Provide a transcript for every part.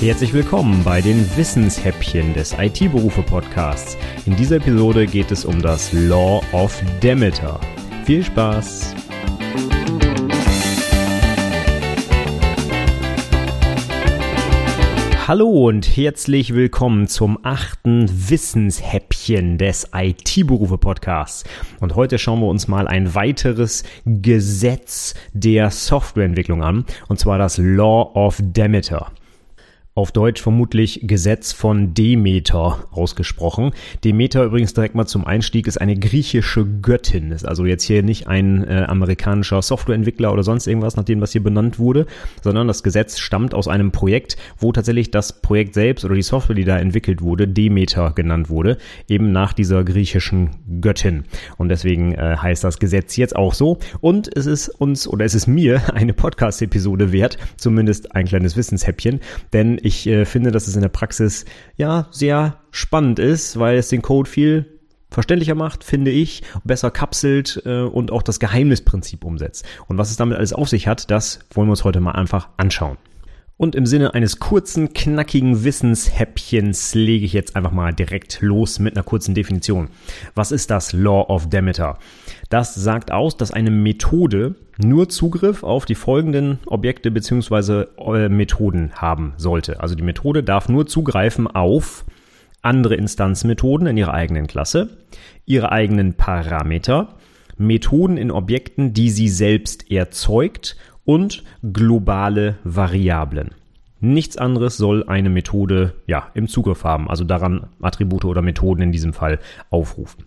Herzlich willkommen bei den Wissenshäppchen des IT-Berufe-Podcasts. In dieser Episode geht es um das Law of Demeter. Viel Spaß! Hallo und herzlich willkommen zum achten Wissenshäppchen des IT-Berufe-Podcasts. Und heute schauen wir uns mal ein weiteres Gesetz der Softwareentwicklung an, und zwar das Law of Demeter auf Deutsch vermutlich Gesetz von Demeter ausgesprochen. Demeter übrigens direkt mal zum Einstieg ist eine griechische Göttin. Ist also jetzt hier nicht ein äh, amerikanischer Softwareentwickler oder sonst irgendwas, nach dem was hier benannt wurde, sondern das Gesetz stammt aus einem Projekt, wo tatsächlich das Projekt selbst oder die Software, die da entwickelt wurde, Demeter genannt wurde, eben nach dieser griechischen Göttin. Und deswegen äh, heißt das Gesetz jetzt auch so. Und es ist uns oder es ist mir eine Podcast-Episode wert, zumindest ein kleines Wissenshäppchen, denn ich ich äh, finde, dass es in der Praxis ja sehr spannend ist, weil es den Code viel verständlicher macht, finde ich, besser kapselt äh, und auch das Geheimnisprinzip umsetzt. Und was es damit alles auf sich hat, das wollen wir uns heute mal einfach anschauen. Und im Sinne eines kurzen, knackigen Wissenshäppchens lege ich jetzt einfach mal direkt los mit einer kurzen Definition. Was ist das Law of Demeter? Das sagt aus, dass eine Methode nur Zugriff auf die folgenden Objekte bzw. Äh, Methoden haben sollte. Also die Methode darf nur zugreifen auf andere Instanzmethoden in ihrer eigenen Klasse, ihre eigenen Parameter, Methoden in Objekten, die sie selbst erzeugt und globale Variablen. Nichts anderes soll eine Methode ja im Zugriff haben, also daran Attribute oder Methoden in diesem Fall aufrufen.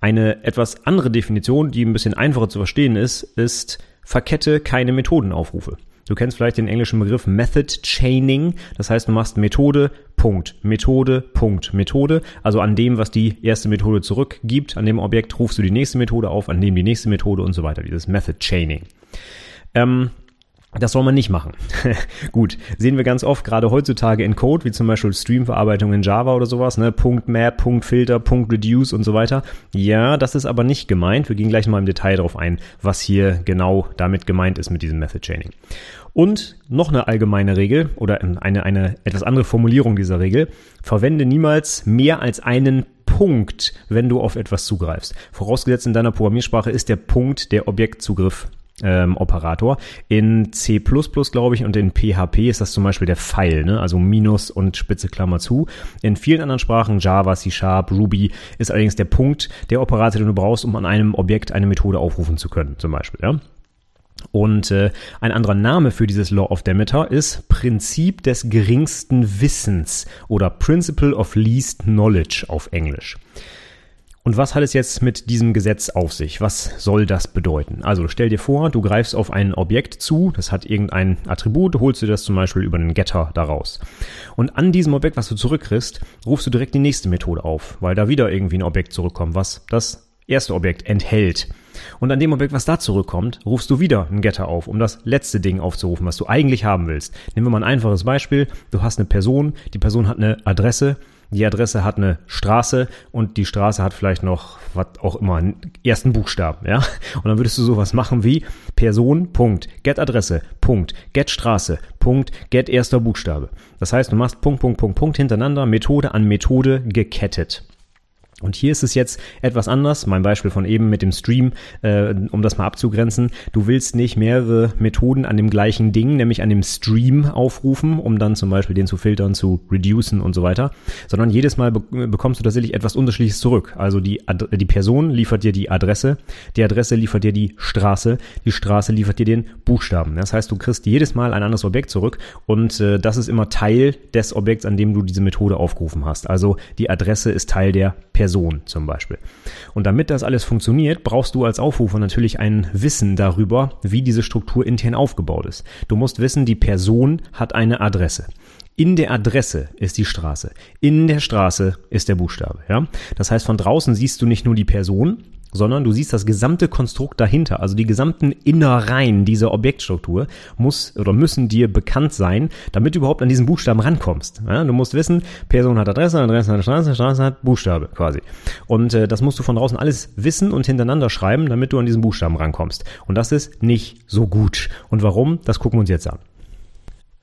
Eine etwas andere Definition, die ein bisschen einfacher zu verstehen ist, ist verkette keine Methodenaufrufe. Du kennst vielleicht den englischen Begriff Method Chaining. Das heißt, du machst Methode, Punkt, Methode, Punkt, Methode. Also an dem, was die erste Methode zurückgibt, an dem Objekt rufst du die nächste Methode auf, an dem die nächste Methode und so weiter. Dieses Method Chaining. Ähm, das soll man nicht machen. Gut, sehen wir ganz oft, gerade heutzutage in Code, wie zum Beispiel Streamverarbeitung in Java oder sowas, ne? Punkt Map, Punkt Filter, Punkt Reduce und so weiter. Ja, das ist aber nicht gemeint. Wir gehen gleich mal im Detail darauf ein, was hier genau damit gemeint ist mit diesem Method Chaining. Und noch eine allgemeine Regel oder eine, eine etwas andere Formulierung dieser Regel. Verwende niemals mehr als einen Punkt, wenn du auf etwas zugreifst. Vorausgesetzt in deiner Programmiersprache ist der Punkt der Objektzugriff ähm, Operator. In C++, glaube ich, und in PHP ist das zum Beispiel der Pfeil, ne? also Minus und Spitze Klammer zu. In vielen anderen Sprachen, Java, C Sharp, Ruby, ist allerdings der Punkt der Operator, den du brauchst, um an einem Objekt eine Methode aufrufen zu können, zum Beispiel. Ja? Und äh, ein anderer Name für dieses Law of Demeter ist Prinzip des geringsten Wissens oder Principle of Least Knowledge auf Englisch. Und was hat es jetzt mit diesem Gesetz auf sich? Was soll das bedeuten? Also stell dir vor, du greifst auf ein Objekt zu, das hat irgendein Attribut, holst du das zum Beispiel über einen Getter daraus. Und an diesem Objekt, was du zurückkriegst, rufst du direkt die nächste Methode auf, weil da wieder irgendwie ein Objekt zurückkommt, was das erste Objekt enthält. Und an dem Objekt, was da zurückkommt, rufst du wieder einen Getter auf, um das letzte Ding aufzurufen, was du eigentlich haben willst. Nehmen wir mal ein einfaches Beispiel. Du hast eine Person, die Person hat eine Adresse, die Adresse hat eine Straße und die Straße hat vielleicht noch, was auch immer, einen ersten Buchstaben, ja. Und dann würdest du sowas machen wie Person, Punkt, get Adresse, Punkt, get Straße, Punkt, get erster Buchstabe. Das heißt, du machst Punkt, Punkt, Punkt, Punkt hintereinander, Methode an Methode gekettet. Und hier ist es jetzt etwas anders. Mein Beispiel von eben mit dem Stream, äh, um das mal abzugrenzen. Du willst nicht mehrere Methoden an dem gleichen Ding, nämlich an dem Stream aufrufen, um dann zum Beispiel den zu filtern, zu reducen und so weiter, sondern jedes Mal be bekommst du tatsächlich etwas Unterschiedliches zurück. Also die, Ad die Person liefert dir die Adresse, die Adresse liefert dir die Straße, die Straße liefert dir den Buchstaben. Das heißt, du kriegst jedes Mal ein anderes Objekt zurück und äh, das ist immer Teil des Objekts, an dem du diese Methode aufgerufen hast. Also die Adresse ist Teil der Person. Person zum Beispiel. Und damit das alles funktioniert, brauchst du als Aufrufer natürlich ein Wissen darüber, wie diese Struktur intern aufgebaut ist. Du musst wissen, die Person hat eine Adresse. In der Adresse ist die Straße. In der Straße ist der Buchstabe. Ja? Das heißt, von draußen siehst du nicht nur die Person, sondern du siehst das gesamte Konstrukt dahinter, also die gesamten Innereien dieser Objektstruktur muss oder müssen dir bekannt sein, damit du überhaupt an diesen Buchstaben rankommst. Ja, du musst wissen, Person hat Adresse, Adresse hat Straße, Straße hat Buchstabe quasi. Und äh, das musst du von draußen alles wissen und hintereinander schreiben, damit du an diesen Buchstaben rankommst. Und das ist nicht so gut. Und warum? Das gucken wir uns jetzt an.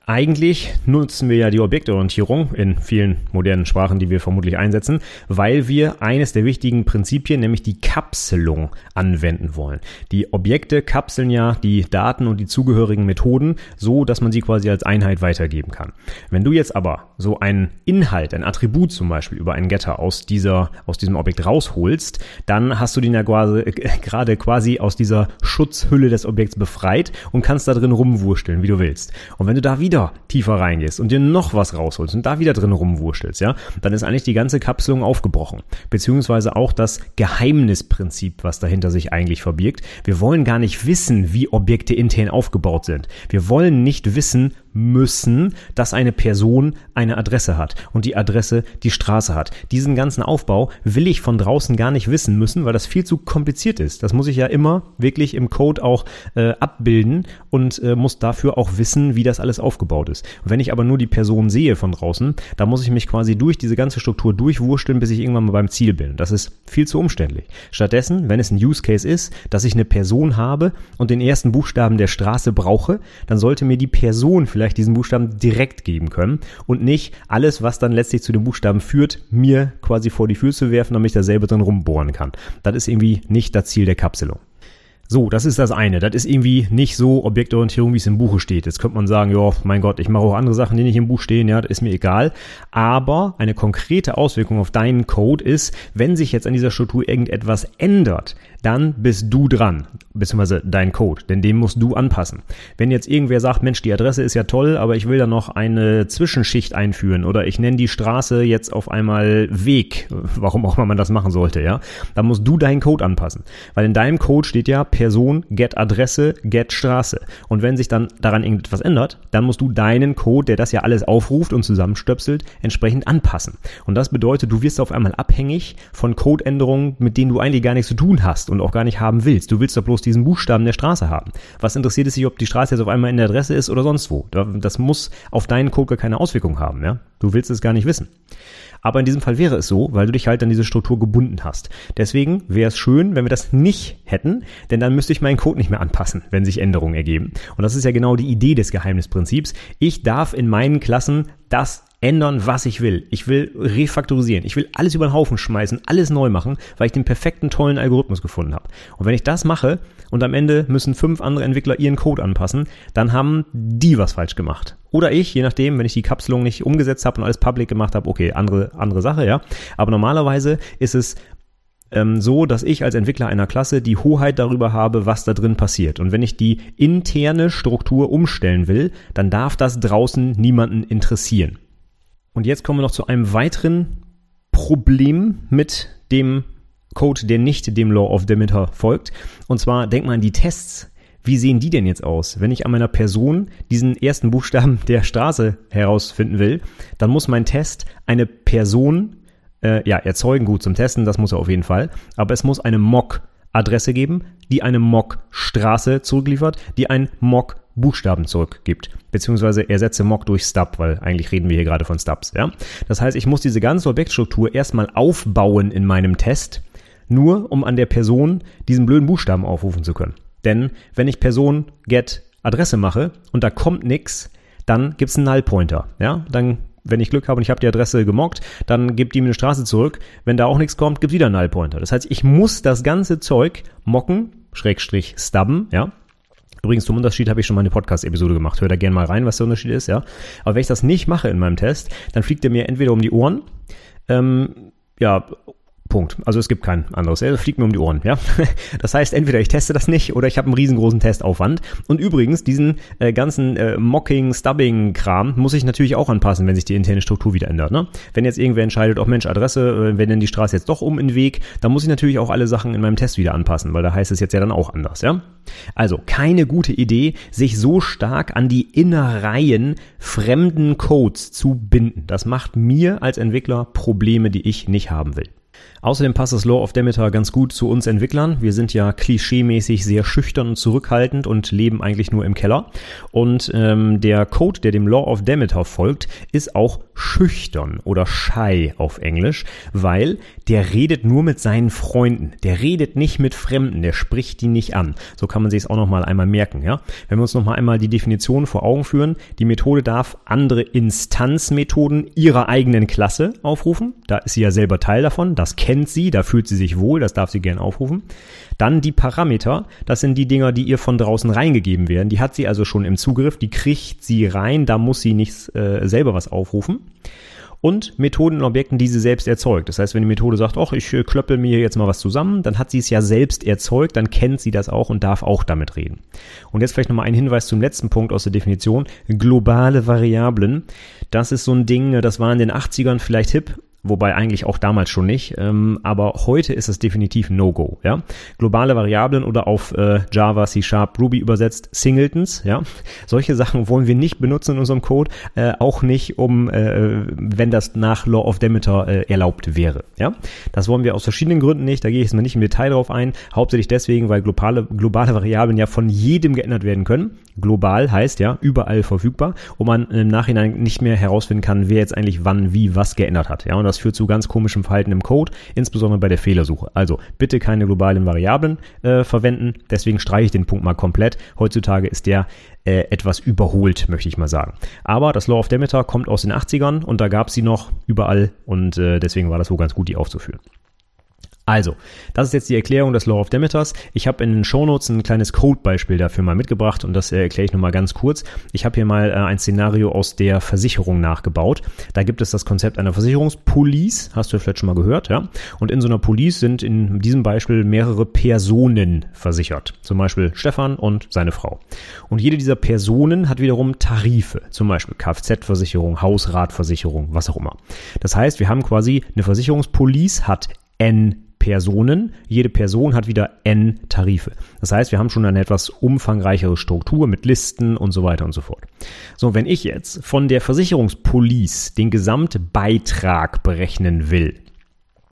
Eigentlich nutzen wir ja die Objektorientierung in vielen modernen Sprachen, die wir vermutlich einsetzen, weil wir eines der wichtigen Prinzipien, nämlich die Kapselung, anwenden wollen. Die Objekte kapseln ja die Daten und die zugehörigen Methoden so, dass man sie quasi als Einheit weitergeben kann. Wenn du jetzt aber so einen Inhalt, ein Attribut zum Beispiel über einen Getter aus dieser, aus diesem Objekt rausholst, dann hast du den ja quasi, äh, gerade quasi aus dieser Schutzhülle des Objekts befreit und kannst da drin rumwursteln, wie du willst. Und wenn du da wieder wieder tiefer reingehst und dir noch was rausholst und da wieder drin rumwurschtelst, ja, dann ist eigentlich die ganze Kapselung aufgebrochen. Beziehungsweise auch das Geheimnisprinzip, was dahinter sich eigentlich verbirgt. Wir wollen gar nicht wissen, wie Objekte intern aufgebaut sind. Wir wollen nicht wissen, müssen, dass eine Person eine Adresse hat und die Adresse die Straße hat. Diesen ganzen Aufbau will ich von draußen gar nicht wissen müssen, weil das viel zu kompliziert ist. Das muss ich ja immer wirklich im Code auch äh, abbilden und äh, muss dafür auch wissen, wie das alles aufgebaut ist. Und wenn ich aber nur die Person sehe von draußen, dann muss ich mich quasi durch diese ganze Struktur durchwursteln, bis ich irgendwann mal beim Ziel bin. Das ist viel zu umständlich. Stattdessen, wenn es ein Use Case ist, dass ich eine Person habe und den ersten Buchstaben der Straße brauche, dann sollte mir die Person vielleicht vielleicht diesen Buchstaben direkt geben können und nicht alles, was dann letztlich zu dem Buchstaben führt, mir quasi vor die Füße werfen, damit ich da selber drin rumbohren kann. Das ist irgendwie nicht das Ziel der Kapselung. So, das ist das eine. Das ist irgendwie nicht so Objektorientierung, wie es im Buche steht. Jetzt könnte man sagen, ja, mein Gott, ich mache auch andere Sachen, die nicht im Buch stehen, ja, das ist mir egal. Aber eine konkrete Auswirkung auf deinen Code ist, wenn sich jetzt an dieser Struktur irgendetwas ändert, dann bist du dran, beziehungsweise dein Code, denn den musst du anpassen. Wenn jetzt irgendwer sagt, Mensch, die Adresse ist ja toll, aber ich will da noch eine Zwischenschicht einführen oder ich nenne die Straße jetzt auf einmal Weg, warum auch immer man das machen sollte, ja, dann musst du deinen Code anpassen. Weil in deinem Code steht ja Person, get Adresse, get Straße. Und wenn sich dann daran irgendetwas ändert, dann musst du deinen Code, der das ja alles aufruft und zusammenstöpselt, entsprechend anpassen. Und das bedeutet, du wirst auf einmal abhängig von Codeänderungen, mit denen du eigentlich gar nichts zu tun hast und auch gar nicht haben willst. Du willst doch bloß diesen Buchstaben der Straße haben. Was interessiert es sich, ob die Straße jetzt auf einmal in der Adresse ist oder sonst wo? Das muss auf deinen Code gar keine Auswirkung haben, ja? Du willst es gar nicht wissen. Aber in diesem Fall wäre es so, weil du dich halt an diese Struktur gebunden hast. Deswegen wäre es schön, wenn wir das nicht hätten, denn dann müsste ich meinen Code nicht mehr anpassen, wenn sich Änderungen ergeben. Und das ist ja genau die Idee des Geheimnisprinzips. Ich darf in meinen Klassen das ändern, was ich will. Ich will refaktorisieren. Ich will alles über den Haufen schmeißen, alles neu machen, weil ich den perfekten, tollen Algorithmus gefunden habe. Und wenn ich das mache und am Ende müssen fünf andere Entwickler ihren Code anpassen, dann haben die was falsch gemacht. Oder ich, je nachdem, wenn ich die Kapselung nicht umgesetzt habe und alles public gemacht habe, okay, andere, andere Sache, ja. Aber normalerweise ist es ähm, so, dass ich als Entwickler einer Klasse die Hoheit darüber habe, was da drin passiert. Und wenn ich die interne Struktur umstellen will, dann darf das draußen niemanden interessieren. Und jetzt kommen wir noch zu einem weiteren Problem mit dem Code, der nicht dem Law of Demeter folgt. Und zwar denk mal an die Tests. Wie sehen die denn jetzt aus? Wenn ich an meiner Person diesen ersten Buchstaben der Straße herausfinden will, dann muss mein Test eine Person äh, ja, erzeugen, gut zum Testen, das muss er auf jeden Fall. Aber es muss eine Mock-Adresse geben, die eine Mock-Straße zurückliefert, die ein Mock Buchstaben zurückgibt. Beziehungsweise ersetze Mock durch Stub, weil eigentlich reden wir hier gerade von Stubs. Ja? Das heißt, ich muss diese ganze Objektstruktur erstmal aufbauen in meinem Test, nur um an der Person diesen blöden Buchstaben aufrufen zu können. Denn wenn ich Person get Adresse mache und da kommt nichts, dann gibt's einen Null-Pointer. Ja? Dann wenn ich Glück habe und ich habe die Adresse gemockt, dann gibt die mir eine Straße zurück. Wenn da auch nichts kommt, gibt wieder einen Null-Pointer. Das heißt, ich muss das ganze Zeug mocken, Schrägstrich stubben, ja, Übrigens, zum Unterschied habe ich schon mal eine Podcast-Episode gemacht. Hör da gerne mal rein, was der Unterschied ist, ja. Aber wenn ich das nicht mache in meinem Test, dann fliegt er mir entweder um die Ohren, ähm, ja, Punkt. Also es gibt kein anderes. Er fliegt mir um die Ohren, ja. Das heißt, entweder ich teste das nicht oder ich habe einen riesengroßen Testaufwand. Und übrigens, diesen äh, ganzen äh, Mocking, Stubbing-Kram muss ich natürlich auch anpassen, wenn sich die interne Struktur wieder ändert. Ne? Wenn jetzt irgendwer entscheidet, oh Mensch, Adresse, äh, wenn denn die Straße jetzt doch um in den Weg, dann muss ich natürlich auch alle Sachen in meinem Test wieder anpassen, weil da heißt es jetzt ja dann auch anders, ja. Also keine gute Idee, sich so stark an die Innereien fremden Codes zu binden. Das macht mir als Entwickler Probleme, die ich nicht haben will. Außerdem passt das Law of Demeter ganz gut zu uns Entwicklern. Wir sind ja klischeemäßig sehr schüchtern und zurückhaltend und leben eigentlich nur im Keller. Und ähm, der Code, der dem Law of Demeter folgt, ist auch schüchtern oder shy auf Englisch, weil der redet nur mit seinen Freunden. Der redet nicht mit Fremden, der spricht die nicht an. So kann man sich es auch nochmal einmal merken. Ja? Wenn wir uns nochmal einmal die Definition vor Augen führen, die Methode darf andere Instanzmethoden ihrer eigenen Klasse aufrufen. Da ist sie ja selber Teil davon, das kennt sie, da fühlt sie sich wohl, das darf sie gern aufrufen. Dann die Parameter, das sind die Dinger, die ihr von draußen reingegeben werden. Die hat sie also schon im Zugriff, die kriegt sie rein, da muss sie nicht äh, selber was aufrufen und Methoden und Objekten, die sie selbst erzeugt. Das heißt, wenn die Methode sagt, ach, ich äh, klöppel mir jetzt mal was zusammen, dann hat sie es ja selbst erzeugt, dann kennt sie das auch und darf auch damit reden. Und jetzt vielleicht nochmal ein Hinweis zum letzten Punkt aus der Definition. Globale Variablen. Das ist so ein Ding, das war in den 80ern vielleicht hip, wobei eigentlich auch damals schon nicht, ähm, aber heute ist es definitiv No-Go. Ja? Globale Variablen oder auf äh, Java, C Sharp, Ruby übersetzt Singletons. Ja? Solche Sachen wollen wir nicht benutzen in unserem Code, äh, auch nicht, um, äh, wenn das nach Law of Demeter äh, erlaubt wäre. Ja? Das wollen wir aus verschiedenen Gründen nicht, da gehe ich jetzt mal nicht im Detail drauf ein, hauptsächlich deswegen, weil globale, globale Variablen ja von jedem geändert werden können. Global heißt ja überall verfügbar und man im Nachhinein nicht mehr herausfinden kann, wer jetzt eigentlich wann, wie, was geändert hat. Ja, und das führt zu ganz komischem Verhalten im Code, insbesondere bei der Fehlersuche. Also bitte keine globalen Variablen äh, verwenden. Deswegen streiche ich den Punkt mal komplett. Heutzutage ist der äh, etwas überholt, möchte ich mal sagen. Aber das Law of Demeter kommt aus den 80ern und da gab es sie noch überall und äh, deswegen war das wohl ganz gut, die aufzuführen. Also, das ist jetzt die Erklärung des Law of Demeters. Ich habe in den Shownotes ein kleines Codebeispiel dafür mal mitgebracht und das äh, erkläre ich nochmal ganz kurz. Ich habe hier mal äh, ein Szenario aus der Versicherung nachgebaut. Da gibt es das Konzept einer Versicherungspolice, hast du vielleicht schon mal gehört, ja? Und in so einer Police sind in diesem Beispiel mehrere Personen versichert. Zum Beispiel Stefan und seine Frau. Und jede dieser Personen hat wiederum Tarife. Zum Beispiel Kfz-Versicherung, Hausratversicherung, was auch immer. Das heißt, wir haben quasi eine Versicherungspolice hat N Personen. Jede Person hat wieder n Tarife. Das heißt, wir haben schon eine etwas umfangreichere Struktur mit Listen und so weiter und so fort. So, wenn ich jetzt von der Versicherungspolice den Gesamtbeitrag berechnen will,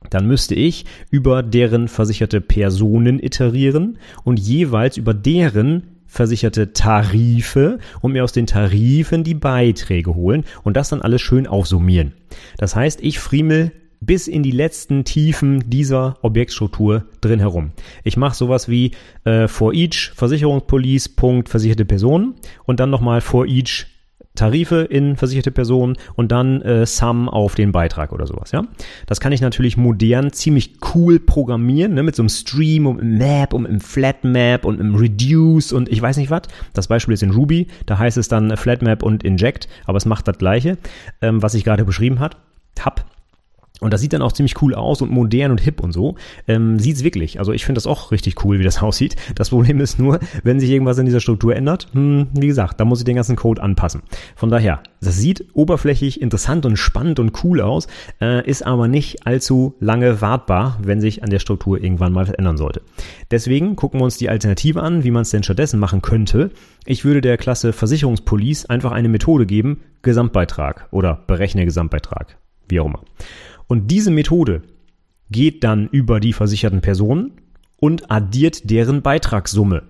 dann müsste ich über deren versicherte Personen iterieren und jeweils über deren versicherte Tarife und mir aus den Tarifen die Beiträge holen und das dann alles schön aufsummieren. Das heißt, ich friemel bis in die letzten Tiefen dieser Objektstruktur drin herum. Ich mache sowas wie äh, for each Versicherungspolice Punkt versicherte Personen und dann nochmal for each Tarife in versicherte Personen und dann äh, Sum auf den Beitrag oder sowas, ja. Das kann ich natürlich modern ziemlich cool programmieren, ne, mit so einem Stream und einem Map und einem Flat Map und einem Reduce und ich weiß nicht was. Das Beispiel ist in Ruby, da heißt es dann Flat Map und Inject, aber es macht das gleiche, ähm, was ich gerade beschrieben hat, hab. Und das sieht dann auch ziemlich cool aus und modern und hip und so. Ähm, sieht's wirklich. Also ich finde das auch richtig cool, wie das aussieht. Das Problem ist nur, wenn sich irgendwas in dieser Struktur ändert, hm, wie gesagt, da muss ich den ganzen Code anpassen. Von daher, das sieht oberflächlich interessant und spannend und cool aus, äh, ist aber nicht allzu lange wartbar, wenn sich an der Struktur irgendwann mal was ändern sollte. Deswegen gucken wir uns die Alternative an, wie man es denn stattdessen machen könnte. Ich würde der Klasse Versicherungspolice einfach eine Methode geben, Gesamtbeitrag oder berechne Gesamtbeitrag, wie auch immer. Und diese Methode geht dann über die versicherten Personen und addiert deren Beitragssumme.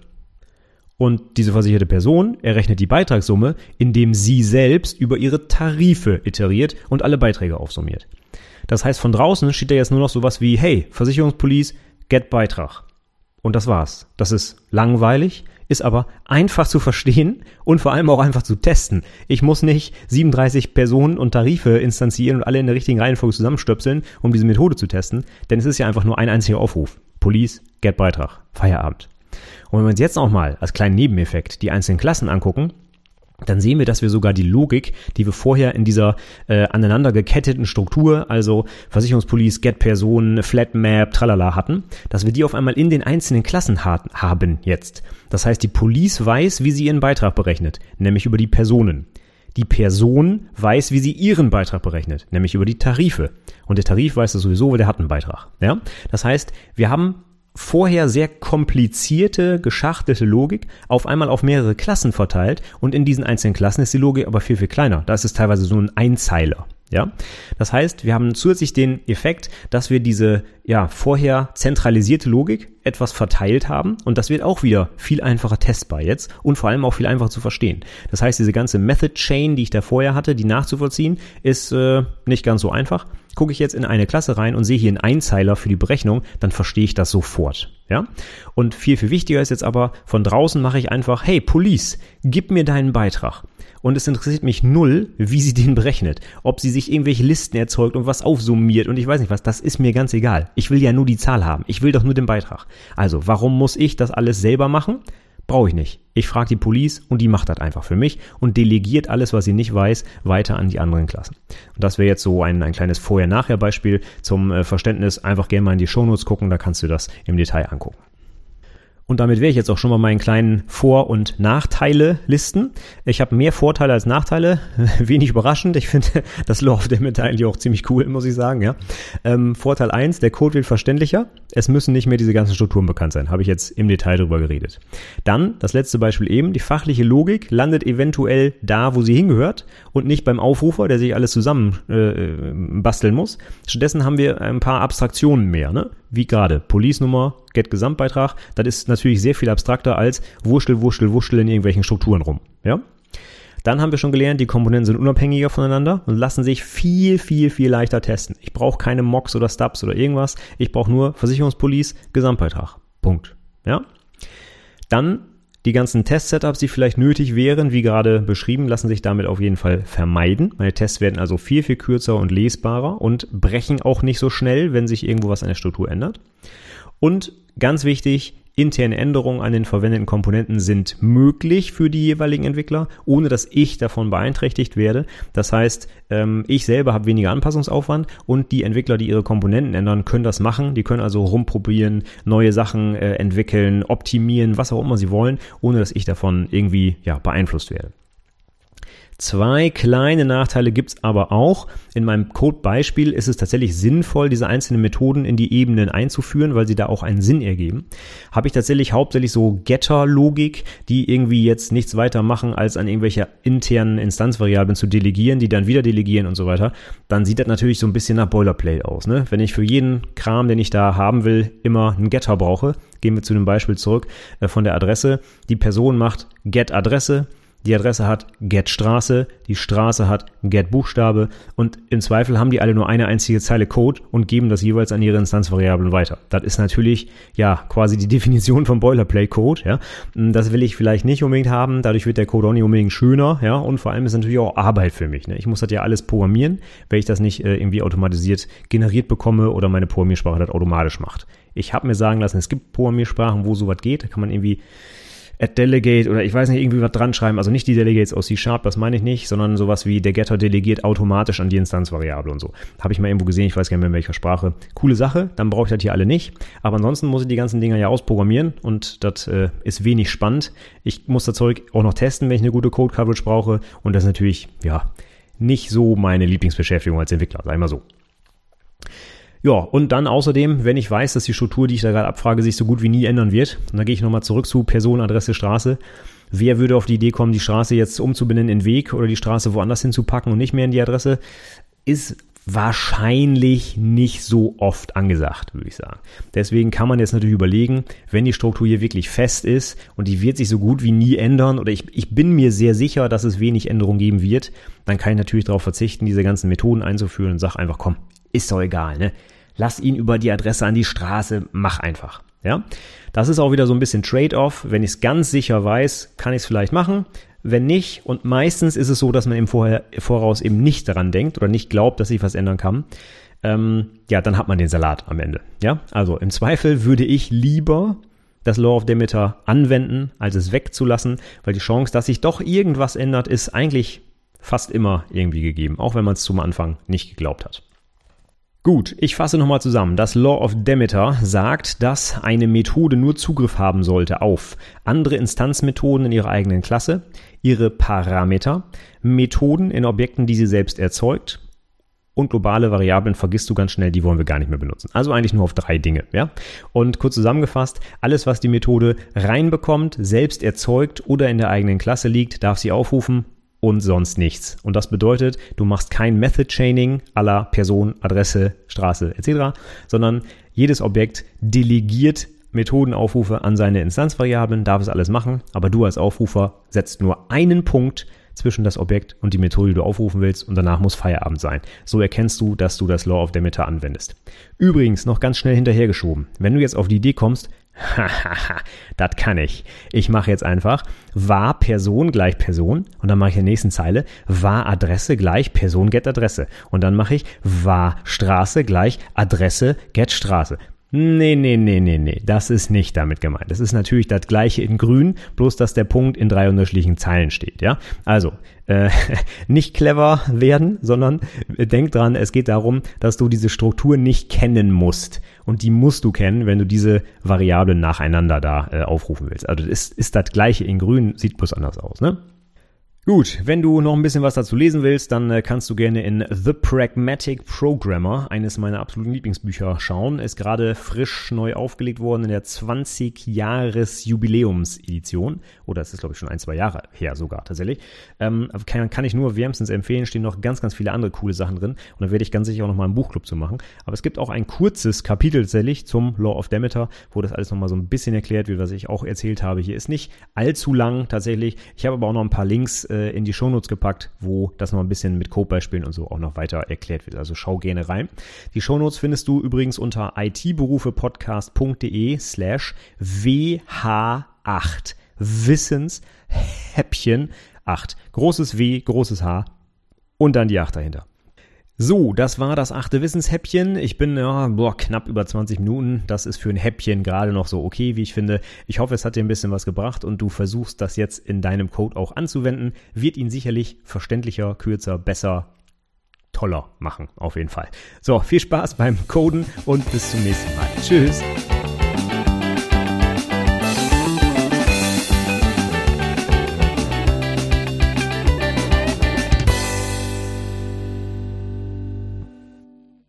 Und diese versicherte Person errechnet die Beitragssumme, indem sie selbst über ihre Tarife iteriert und alle Beiträge aufsummiert. Das heißt, von draußen steht da jetzt nur noch sowas wie, hey, Versicherungspolice, get Beitrag. Und das war's. Das ist langweilig, ist aber einfach zu verstehen und vor allem auch einfach zu testen. Ich muss nicht 37 Personen und Tarife instanzieren und alle in der richtigen Reihenfolge zusammenstöpseln, um diese Methode zu testen, denn es ist ja einfach nur ein einziger Aufruf. Police, get Beitrag, Feierabend. Und wenn wir uns jetzt auch mal als kleinen Nebeneffekt die einzelnen Klassen angucken, dann sehen wir, dass wir sogar die Logik, die wir vorher in dieser äh, aneinander geketteten Struktur, also Versicherungspolice, Get-Personen, Flatmap, tralala hatten, dass wir die auf einmal in den einzelnen Klassen ha haben jetzt. Das heißt, die Police weiß, wie sie ihren Beitrag berechnet, nämlich über die Personen. Die Person weiß, wie sie ihren Beitrag berechnet, nämlich über die Tarife. Und der Tarif weiß das sowieso, weil der hat einen Beitrag. Ja? Das heißt, wir haben vorher sehr komplizierte, geschachtelte Logik auf einmal auf mehrere Klassen verteilt und in diesen einzelnen Klassen ist die Logik aber viel, viel kleiner. Da ist es teilweise so ein Einzeiler. Ja, das heißt, wir haben zusätzlich den Effekt, dass wir diese ja vorher zentralisierte Logik etwas verteilt haben und das wird auch wieder viel einfacher testbar jetzt und vor allem auch viel einfacher zu verstehen. Das heißt, diese ganze Method Chain, die ich da vorher hatte, die nachzuvollziehen, ist äh, nicht ganz so einfach. Gucke ich jetzt in eine Klasse rein und sehe hier einen Einzeiler für die Berechnung, dann verstehe ich das sofort. Ja? Und viel, viel wichtiger ist jetzt aber, von draußen mache ich einfach, hey, Police, gib mir deinen Beitrag und es interessiert mich null, wie sie den berechnet. Ob sie sich irgendwelche Listen erzeugt und was aufsummiert und ich weiß nicht was, das ist mir ganz egal. Ich will ja nur die Zahl haben. Ich will doch nur den Beitrag. Also, warum muss ich das alles selber machen? Brauche ich nicht. Ich frage die Police und die macht das einfach für mich und delegiert alles, was sie nicht weiß, weiter an die anderen Klassen. Und das wäre jetzt so ein, ein kleines Vorher-Nachher-Beispiel zum äh, Verständnis. Einfach gerne mal in die Shownotes gucken, da kannst du das im Detail angucken. Und damit wäre ich jetzt auch schon mal meinen kleinen Vor- und Nachteile listen. Ich habe mehr Vorteile als Nachteile. Wenig überraschend. Ich finde das of Damage eigentlich auch ziemlich cool, muss ich sagen. Ja. Ähm, Vorteil eins: der Code wird verständlicher. Es müssen nicht mehr diese ganzen Strukturen bekannt sein. Habe ich jetzt im Detail drüber geredet. Dann, das letzte Beispiel eben, die fachliche Logik landet eventuell da, wo sie hingehört und nicht beim Aufrufer, der sich alles zusammen äh, basteln muss. Stattdessen haben wir ein paar Abstraktionen mehr. Ne? wie gerade Police-Nummer, Get-Gesamtbeitrag, das ist natürlich sehr viel abstrakter als Wurschtel, Wurschtel, Wurschtel in irgendwelchen Strukturen rum. Ja? Dann haben wir schon gelernt, die Komponenten sind unabhängiger voneinander und lassen sich viel, viel, viel leichter testen. Ich brauche keine Mocks oder Stubs oder irgendwas. Ich brauche nur Versicherungspolice, Gesamtbeitrag. Punkt. Ja? Dann die ganzen Test-Setups, die vielleicht nötig wären, wie gerade beschrieben, lassen sich damit auf jeden Fall vermeiden. Meine Tests werden also viel, viel kürzer und lesbarer und brechen auch nicht so schnell, wenn sich irgendwo was an der Struktur ändert. Und ganz wichtig, Interne Änderungen an den verwendeten Komponenten sind möglich für die jeweiligen Entwickler, ohne dass ich davon beeinträchtigt werde. Das heißt, ähm, ich selber habe weniger Anpassungsaufwand und die Entwickler, die ihre Komponenten ändern, können das machen. Die können also rumprobieren, neue Sachen äh, entwickeln, optimieren, was auch immer sie wollen, ohne dass ich davon irgendwie ja, beeinflusst werde. Zwei kleine Nachteile gibt's aber auch. In meinem Code-Beispiel ist es tatsächlich sinnvoll, diese einzelnen Methoden in die Ebenen einzuführen, weil sie da auch einen Sinn ergeben. Habe ich tatsächlich hauptsächlich so Getter-Logik, die irgendwie jetzt nichts weiter machen, als an irgendwelche internen Instanzvariablen zu delegieren, die dann wieder delegieren und so weiter, dann sieht das natürlich so ein bisschen nach Boilerplate aus. Ne? Wenn ich für jeden Kram, den ich da haben will, immer einen Getter brauche, gehen wir zu dem Beispiel zurück äh, von der Adresse. Die Person macht Get Adresse, die Adresse hat Get Straße, die Straße hat Get Buchstabe und im Zweifel haben die alle nur eine einzige Zeile Code und geben das jeweils an ihre Instanzvariablen weiter. Das ist natürlich ja quasi die Definition vom Boilerplate Code. Ja, das will ich vielleicht nicht unbedingt haben. Dadurch wird der Code auch nicht unbedingt schöner. Ja, und vor allem ist natürlich auch Arbeit für mich. Ne? Ich muss das ja alles programmieren, wenn ich das nicht äh, irgendwie automatisiert generiert bekomme oder meine Programmiersprache das automatisch macht. Ich habe mir sagen lassen, es gibt Programmiersprachen, wo sowas geht. Da kann man irgendwie at delegate oder ich weiß nicht, irgendwie was dran schreiben. Also nicht die Delegates aus C-Sharp, das meine ich nicht, sondern sowas wie der Getter delegiert automatisch an die Instanzvariable und so. Habe ich mal irgendwo gesehen, ich weiß gar nicht mehr in welcher Sprache. Coole Sache, dann brauche ich das hier alle nicht. Aber ansonsten muss ich die ganzen Dinger ja ausprogrammieren und das äh, ist wenig spannend. Ich muss das Zeug auch noch testen, wenn ich eine gute Code-Coverage brauche und das ist natürlich, ja, nicht so meine Lieblingsbeschäftigung als Entwickler, ich mal so. Ja, und dann außerdem, wenn ich weiß, dass die Struktur, die ich da gerade abfrage, sich so gut wie nie ändern wird, und dann gehe ich nochmal zurück zu Person, Adresse, Straße. Wer würde auf die Idee kommen, die Straße jetzt umzubenennen in Weg oder die Straße woanders hinzupacken und nicht mehr in die Adresse? Ist wahrscheinlich nicht so oft angesagt, würde ich sagen. Deswegen kann man jetzt natürlich überlegen, wenn die Struktur hier wirklich fest ist und die wird sich so gut wie nie ändern oder ich, ich bin mir sehr sicher, dass es wenig Änderungen geben wird, dann kann ich natürlich darauf verzichten, diese ganzen Methoden einzuführen und sage einfach, komm, ist doch egal, ne? lass ihn über die Adresse an die Straße, mach einfach. Ja, das ist auch wieder so ein bisschen Trade-off. Wenn ich es ganz sicher weiß, kann ich es vielleicht machen. Wenn nicht, und meistens ist es so, dass man im Vorher, Voraus eben nicht daran denkt oder nicht glaubt, dass sich was ändern kann, ähm, ja, dann hat man den Salat am Ende. Ja, also im Zweifel würde ich lieber das Law of Demeter anwenden, als es wegzulassen, weil die Chance, dass sich doch irgendwas ändert, ist eigentlich fast immer irgendwie gegeben, auch wenn man es zum Anfang nicht geglaubt hat. Gut, ich fasse nochmal zusammen. Das Law of Demeter sagt, dass eine Methode nur Zugriff haben sollte auf andere Instanzmethoden in ihrer eigenen Klasse, ihre Parameter, Methoden in Objekten, die sie selbst erzeugt und globale Variablen vergisst du ganz schnell, die wollen wir gar nicht mehr benutzen. Also eigentlich nur auf drei Dinge, ja? Und kurz zusammengefasst, alles was die Methode reinbekommt, selbst erzeugt oder in der eigenen Klasse liegt, darf sie aufrufen und sonst nichts. Und das bedeutet, du machst kein Method Chaining aller Person, Adresse, Straße etc., sondern jedes Objekt delegiert Methodenaufrufe an seine Instanzvariablen, darf es alles machen, aber du als Aufrufer setzt nur einen Punkt zwischen das Objekt und die Methode, die du aufrufen willst und danach muss Feierabend sein. So erkennst du, dass du das Law of Demeter anwendest. Übrigens, noch ganz schnell hinterhergeschoben. Wenn du jetzt auf die Idee kommst, hahaha, das kann ich. Ich mache jetzt einfach war Person gleich Person und dann mache ich in der nächsten Zeile war Adresse gleich Person get Adresse und dann mache ich war Straße gleich Adresse get Straße. Nee, nee, nee, nee, nee, das ist nicht damit gemeint. Das ist natürlich das gleiche in grün, bloß dass der Punkt in drei unterschiedlichen Zeilen steht, ja? Also, äh, nicht clever werden, sondern denk dran, es geht darum, dass du diese Struktur nicht kennen musst. Und die musst du kennen, wenn du diese Variablen nacheinander da äh, aufrufen willst. Also, ist, ist das gleiche in grün, sieht bloß anders aus, ne? Gut, wenn du noch ein bisschen was dazu lesen willst, dann äh, kannst du gerne in The Pragmatic Programmer, eines meiner absoluten Lieblingsbücher, schauen. Ist gerade frisch neu aufgelegt worden in der 20-Jahres-Jubiläums-Edition. Oder es ist, glaube ich, schon ein, zwei Jahre her sogar tatsächlich. Ähm, kann, kann ich nur wärmstens empfehlen, stehen noch ganz, ganz viele andere coole Sachen drin. Und da werde ich ganz sicher auch nochmal einen Buchclub zu machen. Aber es gibt auch ein kurzes Kapitel tatsächlich zum Law of Demeter, wo das alles nochmal so ein bisschen erklärt wird, was ich auch erzählt habe. Hier ist nicht allzu lang tatsächlich. Ich habe aber auch noch ein paar Links äh, in die Shownotes gepackt, wo das noch ein bisschen mit Codebeispielen und so auch noch weiter erklärt wird. Also schau gerne rein. Die Shownotes findest du übrigens unter itberufepodcast.de slash WH8 Wissenshäppchen 8. Großes W, großes H und dann die 8 dahinter. So, das war das achte Wissenshäppchen. Ich bin ja, boah, knapp über 20 Minuten. Das ist für ein Häppchen gerade noch so okay, wie ich finde. Ich hoffe, es hat dir ein bisschen was gebracht und du versuchst das jetzt in deinem Code auch anzuwenden. Wird ihn sicherlich verständlicher, kürzer, besser, toller machen. Auf jeden Fall. So, viel Spaß beim Coden und bis zum nächsten Mal. Tschüss.